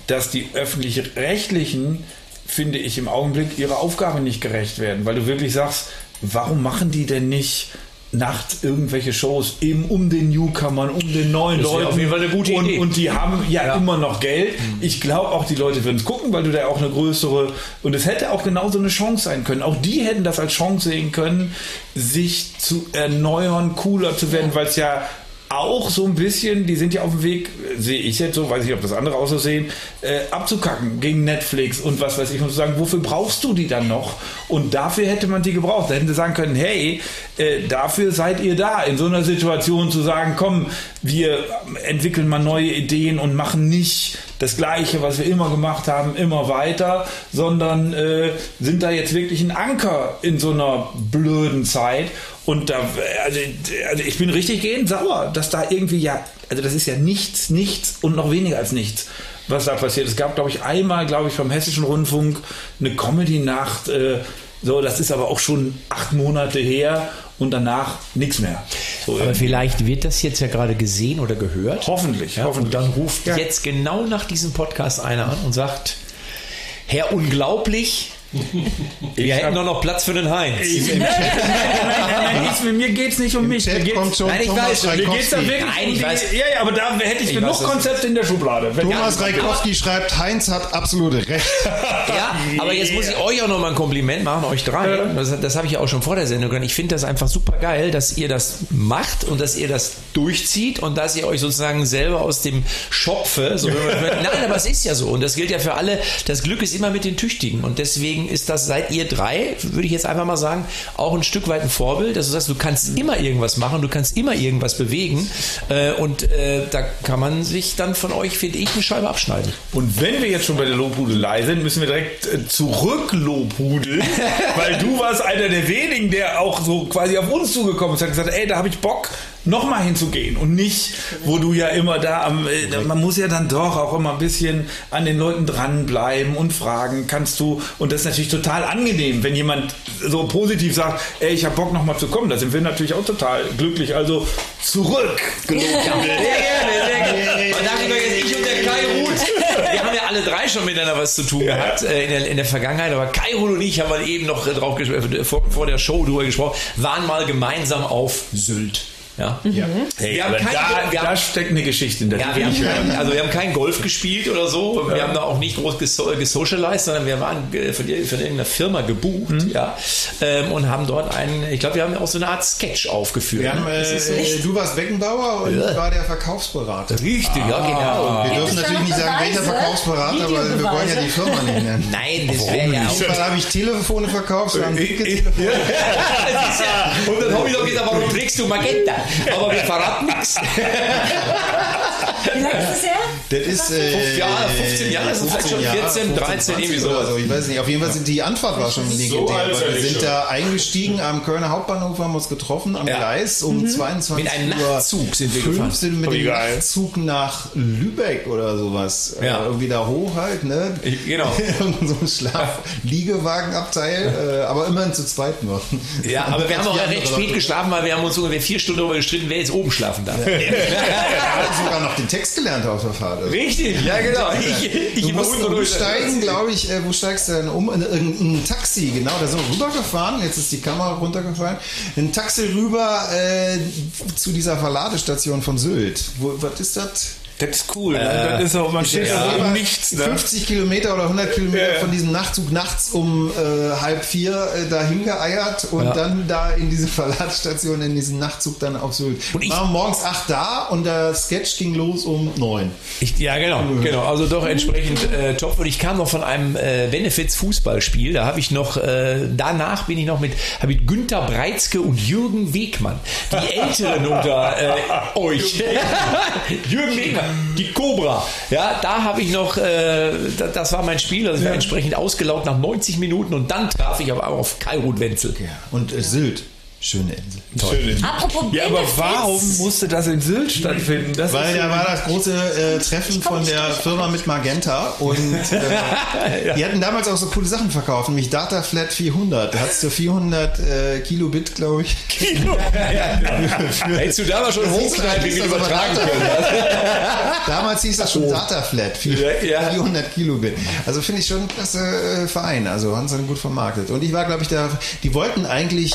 dass die öffentlich-rechtlichen, finde ich, im Augenblick ihrer Aufgabe nicht gerecht werden, weil du wirklich sagst, warum machen die denn nicht nachts irgendwelche Shows eben um den Newcomern, um den neuen das Leuten. Auf jeden Fall eine gute Idee. Und, und die haben ja, ja. immer noch Geld. Mhm. Ich glaube auch, die Leute würden es gucken, weil du da auch eine größere und es hätte auch genauso eine Chance sein können. Auch die hätten das als Chance sehen können, sich zu erneuern, cooler zu werden, weil es ja auch so ein bisschen, die sind ja auf dem Weg, sehe ich jetzt so, weiß ich, ob das andere auch so sehen, äh, abzukacken gegen Netflix und was weiß ich. Und zu sagen, wofür brauchst du die dann noch? Und dafür hätte man die gebraucht. Da hätten sie sagen können, hey, äh, dafür seid ihr da, in so einer Situation zu sagen, komm, wir entwickeln mal neue Ideen und machen nicht das Gleiche, was wir immer gemacht haben, immer weiter, sondern äh, sind da jetzt wirklich ein Anker in so einer blöden Zeit. Und da, also, also ich bin richtig gehend sauer, dass da irgendwie ja, also das ist ja nichts, nichts und noch weniger als nichts, was da passiert. Es gab, glaube ich, einmal, glaube ich, vom Hessischen Rundfunk eine Comedy-Nacht. Äh, so, das ist aber auch schon acht Monate her und danach nichts mehr. So aber irgendwie. vielleicht wird das jetzt ja gerade gesehen oder gehört. Hoffentlich, ja, hoffentlich. Und dann ruft ja. jetzt genau nach diesem Podcast einer an und sagt, Herr Unglaublich, wir ich hätten doch noch Platz für den Heinz. Ich, nein, nein, nein, mir geht es nicht um mich. Mir kommt schon nein, ich Thomas weiß, mir geht's da wirklich nein, ich weiß. Ja, ja, aber da hätte ich, ich genug Konzepte in der Schublade. Thomas Reikowski schreibt, Heinz hat absolute Recht. Ja, aber jetzt muss ich euch auch noch mal ein Kompliment machen, euch drei. Das, das habe ich ja auch schon vor der Sendung gesagt. Ich finde das einfach super geil, dass ihr das macht und dass ihr das durchzieht und dass ihr euch sozusagen selber aus dem Schopfe, so, nein, aber es ist ja so und das gilt ja für alle. Das Glück ist immer mit den Tüchtigen und deswegen deswegen ist das, seid ihr drei, würde ich jetzt einfach mal sagen, auch ein Stück weit ein Vorbild. Also du sagst, du kannst immer irgendwas machen, du kannst immer irgendwas bewegen. Äh, und äh, da kann man sich dann von euch, finde ich, eine Scheibe abschneiden. Und wenn wir jetzt schon bei der Lobhudelei sind, müssen wir direkt äh, zurück Lobhudeln, weil du warst einer der wenigen, der auch so quasi auf uns zugekommen ist und hat gesagt, ey, da habe ich Bock, nochmal hinzugehen und nicht, wo du ja immer da am, äh, man muss ja dann doch auch immer ein bisschen an den Leuten dranbleiben und fragen, kannst du, und das ist natürlich total angenehm, wenn jemand so positiv sagt, ey, ich habe Bock nochmal zu kommen, da sind wir natürlich auch total glücklich, also zurück. Sehr gerne, sehr gerne. Und dachte ich doch jetzt, ich und der Kai Ruth, wir haben ja alle drei schon miteinander was zu tun gehabt äh, in, der, in der Vergangenheit, aber Kai Ruth und ich haben eben noch äh, drauf vor, vor der Show drüber gesprochen, waren mal gemeinsam auf Sylt. Ja. Hey, Wir haben kein- da, wir da haben- steckt eine Geschichte in der Ja, wir haben, also wir haben kein Golf gespielt oder so. Wir haben da auch nicht groß geso gesocialized, sondern wir waren äh, von, von irgendeiner Firma gebucht, Mhm. ja, ähm, und haben dort einen, ich glaube, wir haben auch so eine Art Sketch aufgeführt. Wir haben, ne? Das ist so- äh, du warst Beckenbauer und Ja. ich war der Verkaufsberater. Richtig, ja, genau. Wir dürfen da natürlich nicht sagen, welcher? Verkaufsberater, weil wir wollen ja die Firma nicht nennen. Nein, das wäre ja auch. Irgendwann habe ich Telefone verkauft, dicke Telefone. Ja, und dann habe ich doch gesagt, warum trägst du Magenta? Aber wir verraten nichts. Wie lange ist das her? Das ist äh, Fünf Jahre, 15 Jahre, das sind vielleicht schon 14, 13, irgendwie sowas. so. Ich weiß nicht. Auf jeden Fall sind die Anfahrt war schon legendär. alt weil seid wir sind schon. da eingestiegen am Kölner Hauptbahnhof, haben uns getroffen am Ja. Gleis um 22 Mit einem Uhr. Nachtzug sind wir gefahren. sind mit dem. Nachtzug nach Lübeck oder sowas. Ja. Äh, irgendwie da hoch halt, ne? Ich- genau. Irgend so ein Schlaf-Liegewagenabteil, äh, aber immerhin zu zweit noch. Ja, aber wir haben auch recht spät Leute. geschlafen, weil wir haben uns ungefähr vier Stunden darüber gestritten, wer jetzt oben schlafen darf. Er hat sogar noch den Text gelernt auf der Fahrt. Also. Richtig, ja genau. Ich, ich Du musst unten und umsteigen, glaube ich. Äh, wo steigst du denn um? In irgendein Taxi, genau. Da sind wir rübergefahren. Jetzt ist die Kamera runtergefallen. Ein Taxi rüber äh, zu dieser Verladestation von Sylt. Wo, was ist das? Das ist cool. das ist auch, man steht da so im Nichts. Ne? 50 Kilometer oder 100 Kilometer Ja. von diesem Nachtzug nachts um äh, halb vier äh, dahin geeiert und Ja. dann da in diese Verladestation, in diesen Nachtzug dann auf Sylt. Und ich- Waren morgens acht da und der Sketch ging los um neun. Ich, ja, genau, genau. Also doch entsprechend äh, top. Und ich kam noch von einem äh, Benefits-Fußballspiel. Da habe ich noch, äh, danach bin ich noch mit, habe ich Günther Breizke und Jürgen Wegmann, die Älteren unter äh, euch. Jürgen Wegmann, die Cobra. Ja, da habe ich noch, äh, da, das war mein Spiel. Das war entsprechend ausgelaugt nach 90 Minuten und dann traf ich auf einmal auf Kai Wenzel. Ja. Und äh, Sylt. Schöne Insel. Schön. Apropos Ja, aber warum musste das in Sylt stattfinden? Das Weil da war das große äh, Treffen von der Firma mit Magenta und äh, die hatten damals auch so coole Sachen verkauft, nämlich Dataflat 400. Da hattest du 400 äh, Kilobit, glaube ich. Hättest du damals schon aber übertragen Data- können. Damals hieß das schon Dataflat, vier- Ja, ja. 400 Kilobit. Also finde ich schon ein klasse äh, Verein. Also haben sie dann gut vermarktet. Und ich war, glaube ich, da, die wollten eigentlich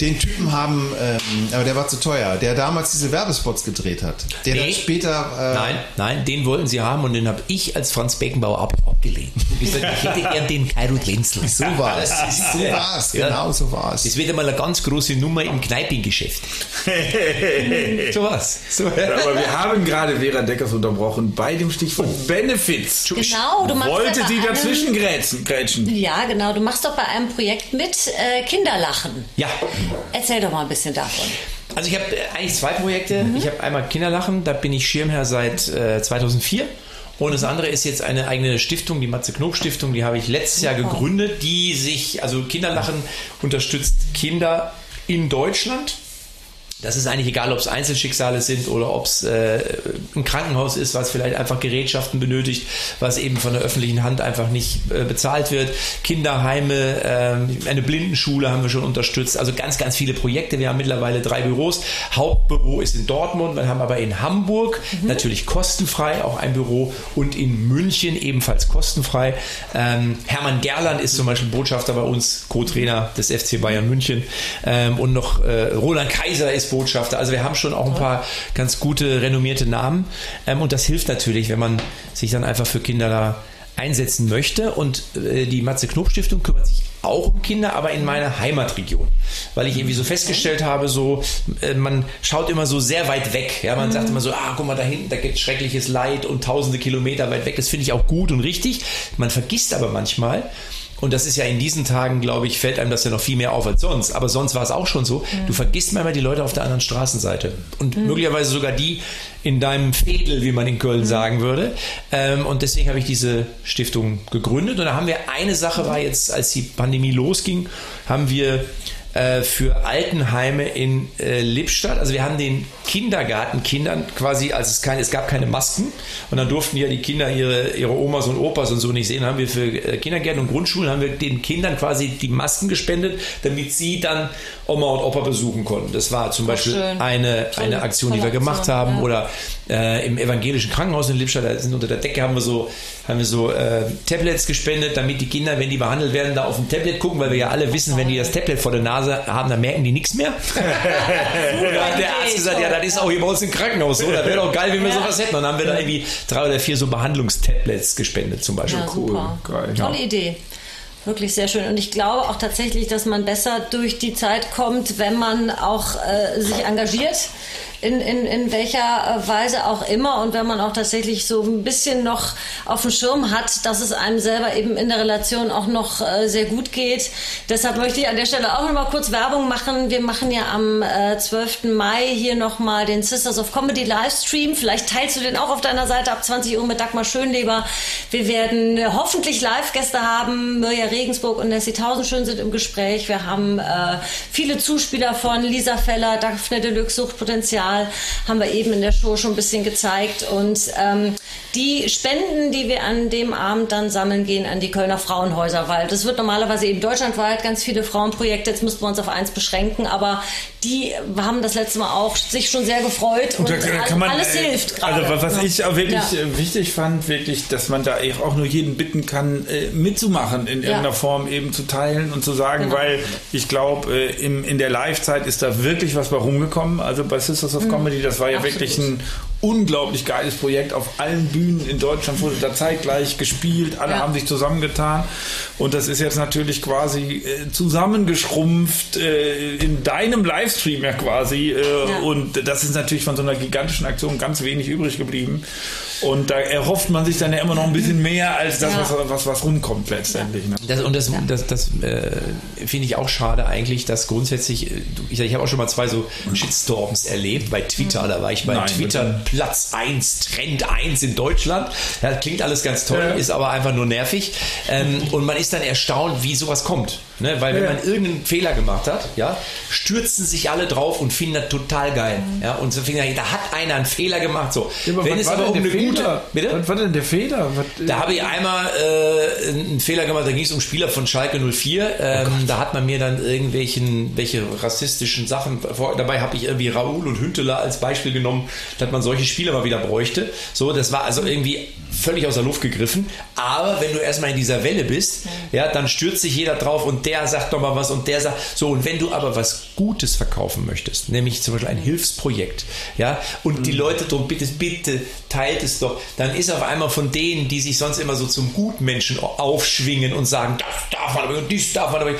den Typen haben, ähm, aber der war zu teuer, der damals diese Werbespots gedreht hat. Der Nee. dann später... Äh, Nein, nein, den wollten sie haben und den habe ich als Franz Beckenbauer ab abgelehnt. Ich sagte, ich hätte gern den Kairut Wenzel. So war es. So war es. Genau so war es. Das wird einmal eine ganz große Nummer im Kneipengeschäft. so was. So. Aber wir haben gerade Vera Deckers unterbrochen bei dem Stichwort Benefits. Genau, du machst Wollte ja einem- dazwischen grätschen? grätschen. Ja, genau. Du machst doch bei einem Projekt mit äh, Kinderlachen. Ja, Erzähl doch mal ein bisschen davon. also ich habe äh, eigentlich zwei Projekte. Ich habe einmal Kinderlachen, da bin ich Schirmherr seit äh, 2004. Und das andere ist jetzt eine eigene Stiftung, die Matze Knob Stiftung, die habe ich letztes Jahr gegründet, die sich, also Kinderlachen unterstützt Kinder in Deutschland. Das ist eigentlich egal, ob es Einzelschicksale sind oder ob es äh, ein Krankenhaus ist, was vielleicht einfach Gerätschaften benötigt, was eben von der öffentlichen Hand einfach nicht äh, bezahlt wird. Kinderheime, ähm, eine Blindenschule haben wir schon unterstützt. Also ganz, ganz viele Projekte. Wir haben mittlerweile drei Büros. Hauptbüro ist in Dortmund, wir haben aber in Hamburg natürlich kostenfrei auch ein Büro und in München ebenfalls kostenfrei. Ähm, Hermann Gerland ist zum Beispiel Botschafter bei uns, Co-Trainer des FC Bayern München. Ähm, und noch äh, Roland Kaiser ist Botschafter. Also wir haben schon auch ein paar ganz gute, renommierte Namen. Ähm, und das hilft natürlich, wenn man sich dann einfach für Kinder da einsetzen möchte. Und äh, die Matze Knob Stiftung kümmert sich auch um Kinder, aber in meiner Heimatregion. Weil ich irgendwie so festgestellt habe, so, äh, man schaut immer so sehr weit weg. Ja, man sagt immer so, ah, guck mal da hinten, da gibt schreckliches Leid und tausende Kilometer weit weg. Das finde ich auch gut und richtig. Man vergisst aber manchmal, und das ist ja in diesen Tagen, glaube ich, fällt einem das ja noch viel mehr auf als sonst. Aber sonst war es auch schon so. Mhm. Du vergisst manchmal die Leute auf der anderen Straßenseite. Und mhm. möglicherweise sogar die in deinem Fädel, wie man in Köln mhm. sagen würde. Ähm, und deswegen habe ich diese Stiftung gegründet. Und da haben wir eine Sache war jetzt, als die Pandemie losging, haben wir äh, für Altenheime in äh, Lippstadt. Also wir haben den Kindergartenkindern quasi, als es keine, es gab keine Masken und dann durften ja die Kinder ihre, ihre Omas und Opas und so nicht sehen, haben wir für äh, Kindergärten und Grundschulen haben wir den Kindern quasi die Masken gespendet, damit sie dann Oma und Opa besuchen konnten. Das war zum Beispiel schön. eine, eine Aktion, die wir gemacht haben. Ja. Oder äh, im evangelischen Krankenhaus in Lippstadt, da sind unter der Decke haben wir so, haben wir so äh, Tablets gespendet, damit die Kinder, wenn die behandelt werden, da auf dem Tablet gucken, weil wir ja alle wissen, wenn die das Tablet vor der Nase haben, dann merken die nichts mehr. da hat der Arzt gesagt, ja, das ist auch hier bei uns im Krankenhaus so. Das wäre doch geil, wenn wir ja. sowas hätten. Und dann haben wir da irgendwie drei oder vier so Behandlungstablets gespendet zum Beispiel. Ja, cool. Geil. Tolle ja. Idee. Wirklich sehr schön. Und ich glaube auch tatsächlich, dass man besser durch die Zeit kommt, wenn man auch äh, sich engagiert in, in, in welcher Weise auch immer und wenn man auch tatsächlich so ein bisschen noch auf dem Schirm hat, dass es einem selber eben in der Relation auch noch äh, sehr gut geht. Deshalb möchte ich an der Stelle auch noch mal kurz Werbung machen. Wir machen ja am äh, 12. Mai hier noch mal den Sisters of Comedy Livestream. Vielleicht teilst du den auch auf deiner Seite ab 20 Uhr mit Dagmar Schönleber. Wir werden hoffentlich Live-Gäste haben. Mirja Regensburg und Nessie Tausendschön sind im Gespräch. Wir haben äh, viele Zuspieler von Lisa Feller, Daphne Deluxe Suchtpotenzial Material haben wir eben in der Show schon ein bisschen gezeigt. Und ähm, die Spenden, die wir an dem Abend dann sammeln, gehen an die Kölner Frauenhäuser, weil das wird normalerweise eben deutschlandweit ganz viele Frauenprojekte. Jetzt müssten wir uns auf eins beschränken, aber die haben das letzte Mal auch sich schon sehr gefreut und, und man, alles äh, hilft gerade. Also was ich auch wirklich ja. Äh, wichtig fand, wirklich, dass man da auch nur jeden bitten kann, äh, mitzumachen, in irgendeiner ja. Form eben zu teilen und zu sagen, genau. weil ich glaube, in der Live-Zeit ist da wirklich was bei rumgekommen. Also bei Sisters of mhm. Comedy, das war ja Absolut. wirklich ein unglaublich geiles Projekt. Auf allen Bühnen in Deutschland wurde da zeitgleich gespielt. Alle ja. haben sich zusammengetan. Und das ist jetzt natürlich quasi äh, zusammengeschrumpft äh, in deinem Livestream ja quasi. Äh, ja. Und das ist natürlich von so einer gigantischen Aktion ganz wenig übrig geblieben. Und da erhofft man sich dann ja immer noch ein bisschen mehr als das, ja. was, was, was rumkommt letztendlich. Ne? Das, und das, das, das äh, finde ich auch schade eigentlich, dass grundsätzlich, äh, ich, ich habe auch schon mal zwei so Shitstorms erlebt bei Twitter. Da war ich bei Nein, Twitter bitte. Platz 1, Trend 1 in Deutschland. Ja, klingt alles ganz toll, ja. ist aber einfach nur nervig. Ähm, und man ist dann erstaunt, wie sowas kommt. Ne? Weil wenn ja. man irgendeinen Fehler gemacht hat, ja, stürzen sich alle drauf und finden das total geil. Mhm. Ja, und so finden, da hat einer einen Fehler gemacht. So. Ja, aber wenn es aber um eine Fehler? gute. Bitte? Was war denn der Fehler? Was, da habe ich einmal äh, einen Fehler gemacht, da ging es um Spieler von Schalke 04. Ähm, oh da hat man mir dann irgendwelchen welche rassistischen Sachen vor, dabei habe ich irgendwie Raoul und Hünteler als Beispiel genommen, dass man solche Spieler mal wieder bräuchte. So, das war also irgendwie völlig aus der Luft gegriffen. Aber wenn du erstmal in dieser Welle bist, ja, dann stürzt sich jeder drauf und der sagt doch mal was und der sagt so. Und wenn du aber was Gutes verkaufen möchtest, nämlich zum Beispiel ein Hilfsprojekt, ja, und mhm. die Leute drum bitte, bitte teilt es doch, dann ist auf einmal von denen, die sich sonst immer so zum Gutmenschen aufschwingen und sagen, das darf man aber und dies darf man aber,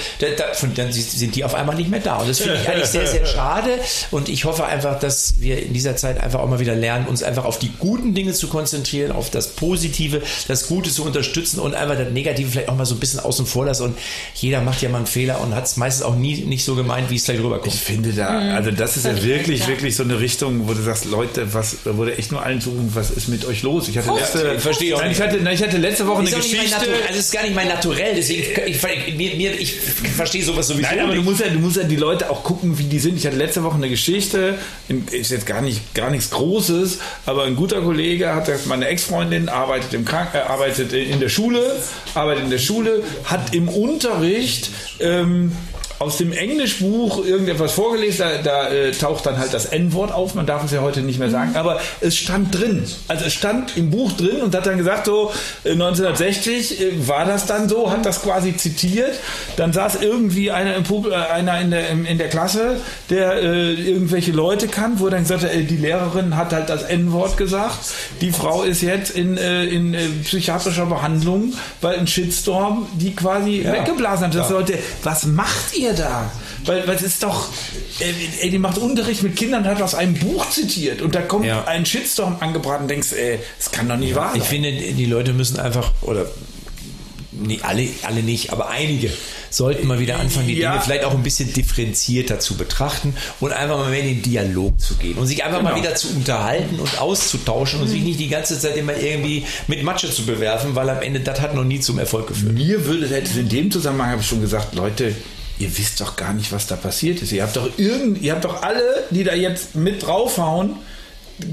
dann sind die auf einmal nicht mehr da. Und das finde ich eigentlich sehr, sehr schade. Und ich hoffe einfach, dass wir in dieser Zeit einfach auch mal wieder lernen, uns einfach auf die guten Dinge zu konzentrieren, auf das Positive, das Gute zu unterstützen und einfach das Negative vielleicht auch mal so ein bisschen außen vor lassen. Und jeder macht ja mal einen Fehler und hat es meistens auch nie nicht so gemeint, wie es gleich rüberkommt. Ich finde da, mhm. also das ist ja wirklich, wirklich so eine Richtung, wo du sagst, Leute, was, wo du echt nur allen suchen, was ist mit euch los? Ich hatte letzte, ich verstehe auch nein, ich hatte, nein, ich hatte letzte Woche eine Geschichte. Also es ist gar nicht mein Naturell, deswegen ich, ich, mir, mir, ich verstehe sowas sowieso. Nein, aber du musst ja, du musst ja die Leute auch gucken, wie die sind. Ich hatte letzte Woche eine Geschichte, ist jetzt gar nicht, gar nichts Großes, aber ein guter Kollege hat meine Ex-Freundin arbeitet im Kranken, äh, arbeitet in der Schule, arbeitet in der Schule, hat im Unterricht ähm, aus dem Englischbuch irgendetwas vorgelesen, da, da äh, taucht dann halt das N-Wort auf, man darf es ja heute nicht mehr sagen, aber es stand drin. Also es stand im Buch drin und hat dann gesagt, so äh, 1960 äh, war das dann so, hat das quasi zitiert. Dann saß irgendwie einer, im Pub, äh, einer in, der, in der Klasse, der äh, irgendwelche Leute kann, wo dann gesagt hat, äh, die Lehrerin hat halt das N-Wort gesagt. Die Frau ist jetzt in, in psychiatrischer Behandlung, weil ein Shitstorm die quasi ja. weggeblasen hat. Das ja. Leute, was macht ihr? Ihr da? Weil, weil es ist doch, ey, die macht Unterricht mit Kindern und hat aus einem Buch zitiert und da kommt ja. ein Shitstorm angebraten und denkst, ey, das kann doch nicht wahr sein. Ich finde, die Leute müssen einfach, oder nee, alle, alle nicht, aber einige sollten mal wieder anfangen, die Ja. Dinge vielleicht auch ein bisschen differenzierter zu betrachten und einfach mal mehr in den Dialog zu gehen und sich einfach mal Genau. wieder zu unterhalten und auszutauschen und sich nicht die ganze Zeit immer irgendwie mit Matsche zu bewerfen, weil am Ende das hat noch nie zum Erfolg geführt. Mir würde es in dem Zusammenhang habe ich schon gesagt, Leute, ihr wisst doch gar nicht, was da passiert ist. Ihr habt doch irgend, ihr habt doch alle, die da jetzt mit draufhauen,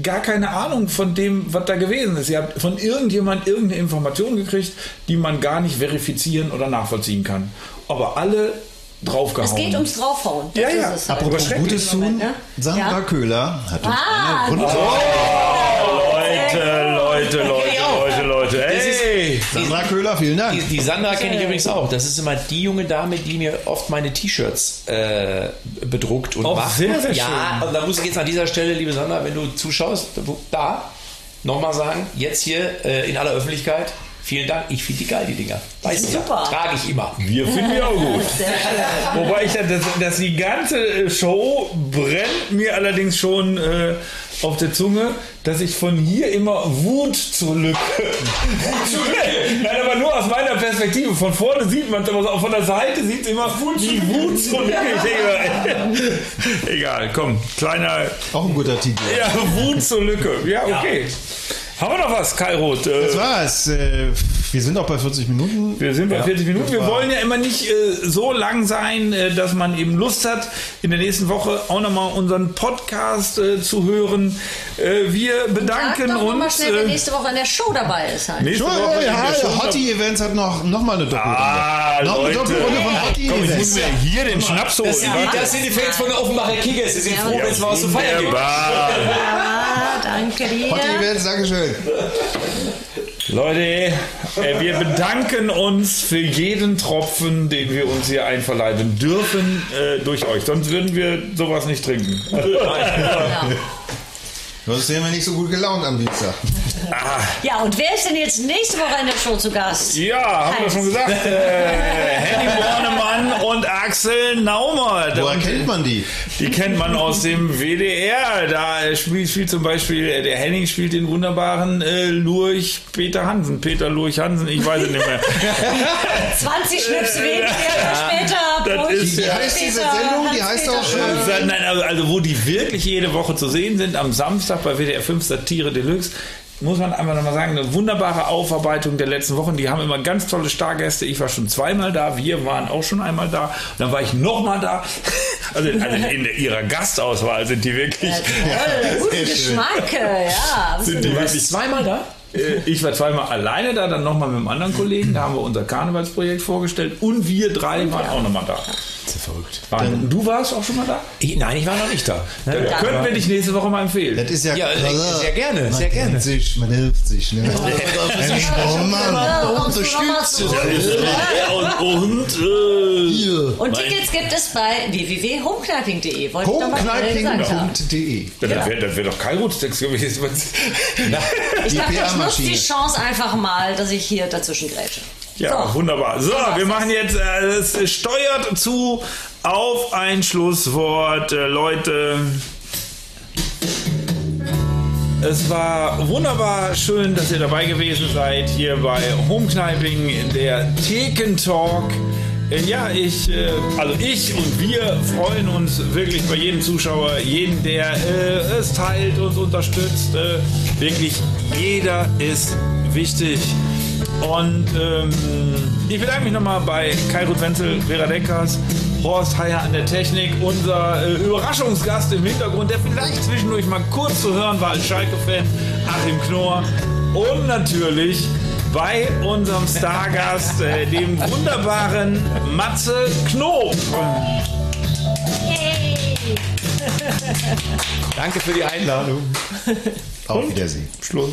gar keine Ahnung von dem, was da gewesen ist. Ihr habt von irgendjemand irgendeine Information gekriegt, die man gar nicht verifizieren oder nachvollziehen kann. Aber alle draufgehauen. Es geht ums Draufhauen. Das Ja, ja. ist es halt. Apropos Gutes tun, Moment, ne? Sandra Ja. Köhler hat uns Ah, eine Runde. Leute, Leute, Leute, Leute. Sandra Köhler, vielen Dank. Die, die Sandra kenne ich übrigens auch. Das ist immer die junge Dame, die mir oft meine T-Shirts äh, bedruckt und Oh, macht. sehr, sehr ja, und da muss ich jetzt an dieser Stelle, liebe Sandra, wenn du zuschaust, da nochmal sagen, jetzt hier äh, in aller Öffentlichkeit, vielen Dank. Ich finde die geil, die Dinger. Weißt du, trage ich immer. Wir finden die auch gut. Schön. Wobei ich das, dass die ganze äh, Show brennt mir allerdings schon äh, auf der Zunge, dass ich von hier immer Wut zur Lücke. Nein, aber nur aus meiner Perspektive. Von vorne sieht man es, aber so von der Seite sieht es immer Wut zur Lücke. Ich denke, egal, komm, kleiner. Auch ein guter Titel. Ja, Wut zur Lücke. Ja, okay. Haben wir noch was, Kai Roth? Äh, Das war's. Wir sind auch bei 40 Minuten. Wir sind bei 40 Minuten. Wir wollen ja immer nicht äh, so lang sein, äh, dass man eben Lust hat, in der nächsten Woche auch nochmal unseren Podcast äh, zu hören. Äh, wir bedanken doch noch mal uns. schnell, wer äh, nächste Woche in der Show dabei ist. Halt. nächste Ja, Woche ja, ja, Show- Hottie Events hat noch, noch mal eine Doppelrunde. Ah, noch eine Leute. Doppelrunde von Hottie Komm, ich Events. muss mir hier den Schnaps holen. Das sind, die, das sind die Fans von der Offenbacher Kickers. Sie sind froh, wenn es mal was zu feiern gibt. Ja, danke dir. Hottie Events, Dankeschön. Leute, äh, wir bedanken uns für jeden Tropfen, den wir uns hier einverleiben dürfen äh, durch euch. Sonst würden wir sowas nicht trinken. Ja. Sonst wären wir nicht so gut gelaunt am Dienstag. ja, und wer ist denn jetzt nächste Woche in der Show zu Gast? Ja, haben wir schon gesagt. Äh, Henny Bornemann und Axel Naumert. Woher Und kennt man die? Die kennt man aus dem WDR. Da spielt, spielt zum Beispiel, äh, der Henning spielt den wunderbaren äh, Lurch Peter Hansen. Peter Lurch Hansen, ich weiß es nicht mehr. 20 Schnips weniger später. das ist- Wie heißt diese Peter, Sendung? Die heißt auch Schön. schon. Äh, Nein, also, also wo die wirklich jede Woche zu sehen sind, am Samstag bei WDR 5 Satire Deluxe, muss man einfach nochmal sagen, eine wunderbare Aufarbeitung der letzten Wochen. Die haben immer ganz tolle Stargäste. Ich war schon zweimal da, wir waren auch schon einmal da. Dann war ich nochmal da. Also, also in der, ihrer Gastauswahl sind die wirklich. Ja, toll, guten Geschmack, äh, ja. Sind die wirklich Zweimal da? Äh, Ich war zweimal alleine da, dann nochmal mit einem anderen Kollegen. Da haben wir unser Karnevalsprojekt vorgestellt und wir drei waren auch nochmal da. Das ist ja verrückt. Wahnsinn. Du warst auch schon mal da? Ich, nein, ich war noch nicht da. Dann könnten wir dich nächste Woche mal empfehlen. Das ist ja, Ja, äh, sehr gerne, sehr gerne. Man sich, man hilft sich. Ne? oh Mann. Ja, zurück. und, und äh, Hier. Und Tickets gibt es bei schnell gesagt haben. Homekneiping.de das wäre wär doch kein Rutstext gewesen. Ich dachte, ich nutze die Chance einfach mal, dass ich hier dazwischen grätsche. Ja, So. wunderbar. So, wir machen jetzt, äh, es steuert zu auf ein Schlusswort, äh, Leute. Es war wunderbar schön, dass ihr dabei gewesen seid hier bei Homekneiping, der Thekentalk. Äh, Ja, ich, äh, also ich und wir freuen uns wirklich bei jedem Zuschauer, jeden, der äh, es teilt, uns unterstützt. Äh, wirklich jeder ist wichtig. Und ähm, ich bedanke mich nochmal bei Kai Ruth Wenzel, Vera Deckers, Horst Heyer an der Technik, unser äh, Überraschungsgast im Hintergrund, der vielleicht zwischendurch mal kurz zu hören war als Schalke-Fan, Achim Knorr. Und natürlich bei unserem Stargast, äh, dem wunderbaren Matze Knob. Danke für die Einladung. Auf Wiedersehen. Schluss.